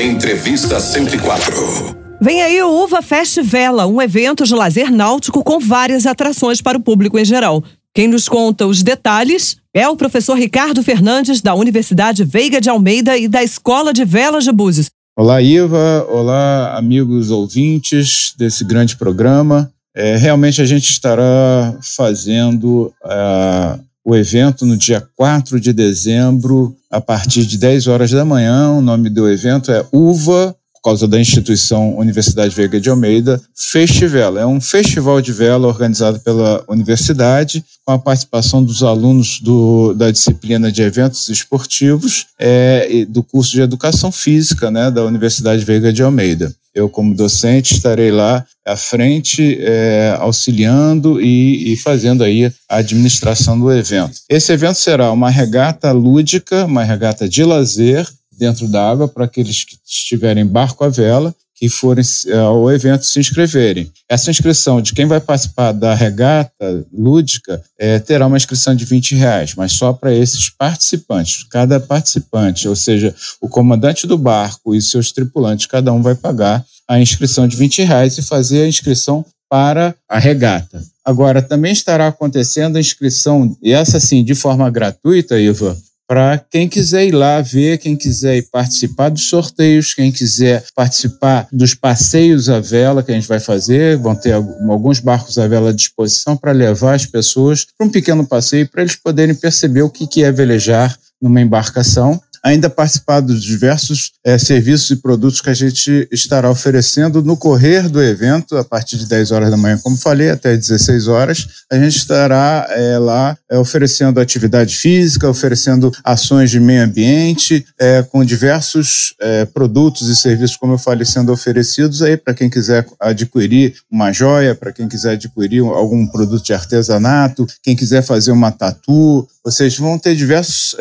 Entrevista 104. Vem aí o Uva Festivela, um evento de lazer náutico com várias atrações para o público em geral. Quem nos conta os detalhes é o professor Ricardo Fernandes, da Universidade Veiga de Almeida e da Escola de Velas de Búzios. Olá, Iva. Olá, amigos ouvintes desse grande programa. É, realmente a gente estará fazendo uh, o evento no dia 4 de dezembro, a partir de 10 horas da manhã. O nome do evento é UVA, por causa da instituição Universidade Veiga de Almeida, Festival. É um festival de vela organizado pela universidade, com a participação dos alunos do, da disciplina de eventos esportivos é, do curso de Educação Física né, da Universidade Veiga de Almeida. Eu, como docente, estarei lá à frente, é, auxiliando e, e, fazendo aí a administração do evento. Esse evento será uma regata lúdica, uma regata de lazer dentro da água para aqueles que estiverem barco à vela que forem é, ao evento se inscreverem. Essa inscrição de quem vai participar da regata lúdica é, terá uma inscrição de 20 reais, mas só para esses participantes. Cada participante, ou seja, o comandante do barco e seus tripulantes, cada um vai pagar a inscrição de 20 reais e fazer a inscrição para a regata. Agora, também estará acontecendo a inscrição, e essa sim, de forma gratuita, Iva, para quem quiser ir lá ver, quem quiser ir participar dos sorteios, quem quiser participar dos passeios à vela que a gente vai fazer, vão ter alguns barcos à vela à disposição para levar as pessoas para um pequeno passeio para eles poderem perceber o que é velejar numa embarcação ainda participar dos diversos é, serviços e produtos que a gente estará oferecendo no correr do evento, a partir de 10 horas da manhã, como falei, até 16 horas. A gente estará é, lá é, oferecendo atividade física, oferecendo ações de meio ambiente, com diversos produtos e serviços, como eu falei, sendo oferecidos aí para quem quiser adquirir uma joia, para quem quiser adquirir algum produto de artesanato, quem quiser fazer uma tatu, vocês vão ter diversos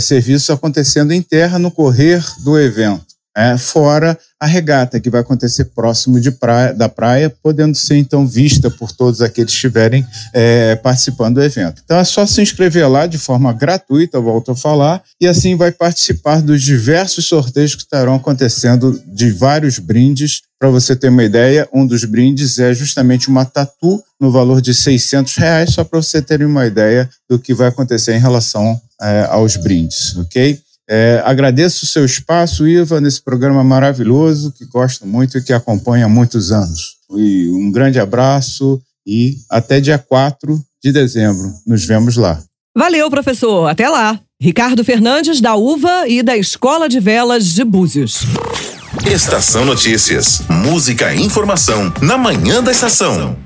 serviços acontecendo acontecendo em terra no correr do evento, é, fora a regata, que vai acontecer próximo praia, da praia, podendo ser então vista por todos aqueles que estiverem é, participando do evento. Então é só se inscrever lá de forma gratuita, volto a falar, e assim vai participar dos diversos sorteios que estarão acontecendo de vários brindes. Para você ter uma ideia, um dos brindes é justamente uma tatu no valor de 600 reais, só para você ter uma ideia do que vai acontecer em relação é, aos brindes, ok? É, agradeço o seu espaço, Iva, nesse programa maravilhoso que gosto muito e que acompanha há muitos anos. E um grande abraço e até dia 4 de dezembro. Nos vemos lá. Valeu, professor. Até lá. Ricardo Fernandes, da UVA e da Escola de Velas de Búzios. Estação Notícias. Música e informação na manhã da estação.